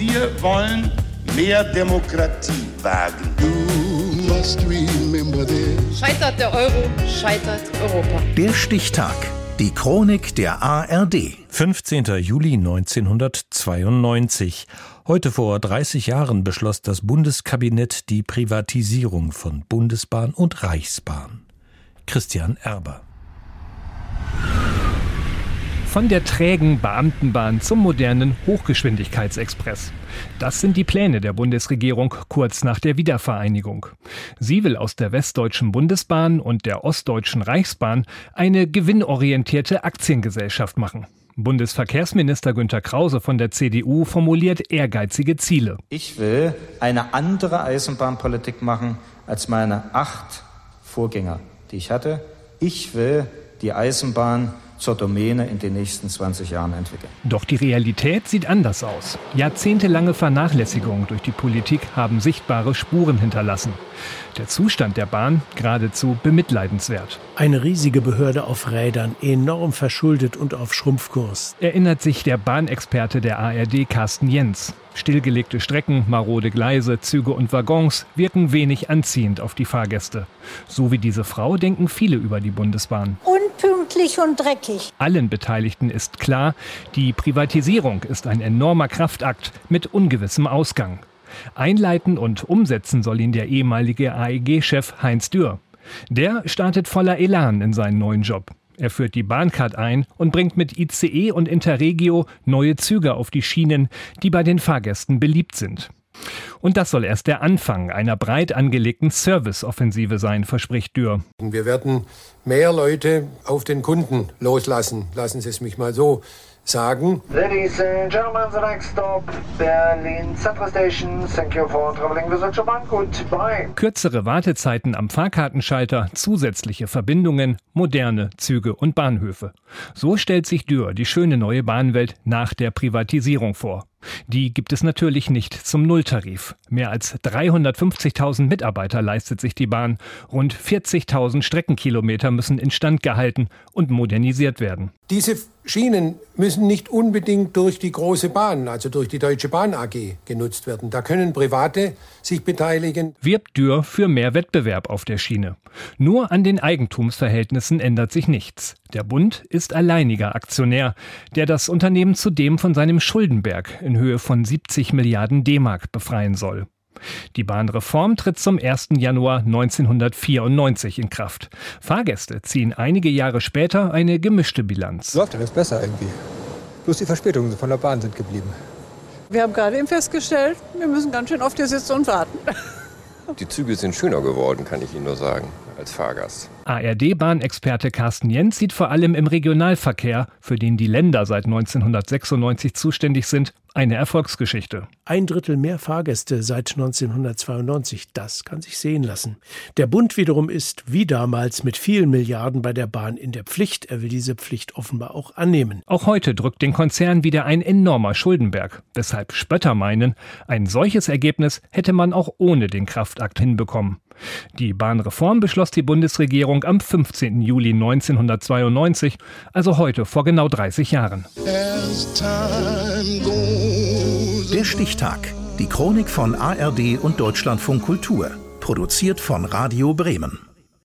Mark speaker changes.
Speaker 1: Wir wollen mehr Demokratie wagen.
Speaker 2: Scheitert der Euro, scheitert Europa.
Speaker 3: Der Stichtag. Die Chronik der ARD.
Speaker 4: 15. Juli 1992. Heute vor 30 Jahren beschloss das Bundeskabinett die Privatisierung von Bundesbahn und Reichsbahn. Christian Erber.
Speaker 5: Von der trägen Beamtenbahn zum modernen Hochgeschwindigkeitsexpress. Das sind die Pläne der Bundesregierung kurz nach der Wiedervereinigung. Sie will aus der Westdeutschen Bundesbahn und der Ostdeutschen Reichsbahn eine gewinnorientierte Aktiengesellschaft machen. Bundesverkehrsminister Günter Krause von der CDU formuliert ehrgeizige Ziele.
Speaker 6: Ich will eine andere Eisenbahnpolitik machen als meine acht Vorgänger, die ich hatte. Ich will die Eisenbahn zur Domäne in den nächsten 20 Jahren entwickeln.
Speaker 5: Doch die Realität sieht anders aus. Jahrzehntelange Vernachlässigung durch die Politik haben sichtbare Spuren hinterlassen. Der Zustand der Bahn geradezu bemitleidenswert.
Speaker 7: Eine riesige Behörde auf Rädern, enorm verschuldet und auf Schrumpfkurs.
Speaker 5: Erinnert sich der Bahnexperte der ARD Carsten Jens. Stillgelegte Strecken, marode Gleise, Züge und Waggons wirken wenig anziehend auf die Fahrgäste. So wie diese Frau denken viele über die Bundesbahn.
Speaker 8: Unpünktlich und dreckig.
Speaker 5: Allen Beteiligten ist klar, die Privatisierung ist ein enormer Kraftakt mit ungewissem Ausgang. Einleiten und umsetzen soll ihn der ehemalige AEG-Chef Heinz Dürr. Der startet voller Elan in seinen neuen Job. Er führt die Bahncard ein und bringt mit ICE und Interregio neue Züge auf die Schienen, die bei den Fahrgästen beliebt sind. Und das soll erst der Anfang einer breit angelegten Serviceoffensive sein, verspricht Dürr.
Speaker 9: Wir werden mehr Leute auf den Kunden loslassen. Lassen Sie es mich mal so sagen.
Speaker 10: Ladies and gentlemen, the next stop, Berlin Central Station. Thank you for traveling with Deutsche Bahn. Goodbye.
Speaker 5: Kürzere Wartezeiten am Fahrkartenschalter, zusätzliche Verbindungen, moderne Züge und Bahnhöfe. So stellt sich Dürr die schöne neue Bahnwelt nach der Privatisierung vor. Die gibt es natürlich nicht zum Nulltarif. Mehr als 350.000 Mitarbeiter leistet sich die Bahn. Rund 40.000 Streckenkilometer müssen instand gehalten und modernisiert werden.
Speaker 9: Diese Schienen müssen nicht unbedingt durch die große Bahn, also durch die Deutsche Bahn AG, genutzt werden. Da können Private sich beteiligen.
Speaker 5: Wirbt Dürr für mehr Wettbewerb auf der Schiene. Nur an den Eigentumsverhältnissen ändert sich nichts. Der Bund ist alleiniger Aktionär, der das Unternehmen zudem von seinem Schuldenberg in Höhe von 70 Milliarden D-Mark befreien soll. Die Bahnreform tritt zum 1. Januar 1994 in Kraft. Fahrgäste ziehen einige Jahre später eine gemischte Bilanz.
Speaker 11: Läuft alles besser irgendwie. Bloß die Verspätungen von der Bahn sind geblieben.
Speaker 12: Wir haben gerade eben festgestellt, wir müssen ganz schön auf die sitzen und warten.
Speaker 13: Die Züge sind schöner geworden, kann ich Ihnen nur sagen, als Fahrgast.
Speaker 5: ARD-Bahnexperte Carsten Jens sieht vor allem im Regionalverkehr, für den die Länder seit 1996 zuständig sind, eine Erfolgsgeschichte.
Speaker 7: Ein Drittel mehr Fahrgäste seit 1992, das kann sich sehen lassen. Der Bund wiederum ist, wie damals, mit vielen Milliarden bei der Bahn in der Pflicht. Er will diese Pflicht offenbar auch annehmen.
Speaker 5: Auch heute drückt den Konzern wieder ein enormer Schuldenberg, weshalb Spötter meinen, ein solches Ergebnis hätte man auch ohne den Kraftakt hinbekommen. Die Bahnreform beschloss die Bundesregierung am 15. Juli 1992, also heute vor genau 30 Jahren.
Speaker 3: Der Stichtag. Die Chronik von ARD und Deutschlandfunk Kultur. Produziert von Radio Bremen.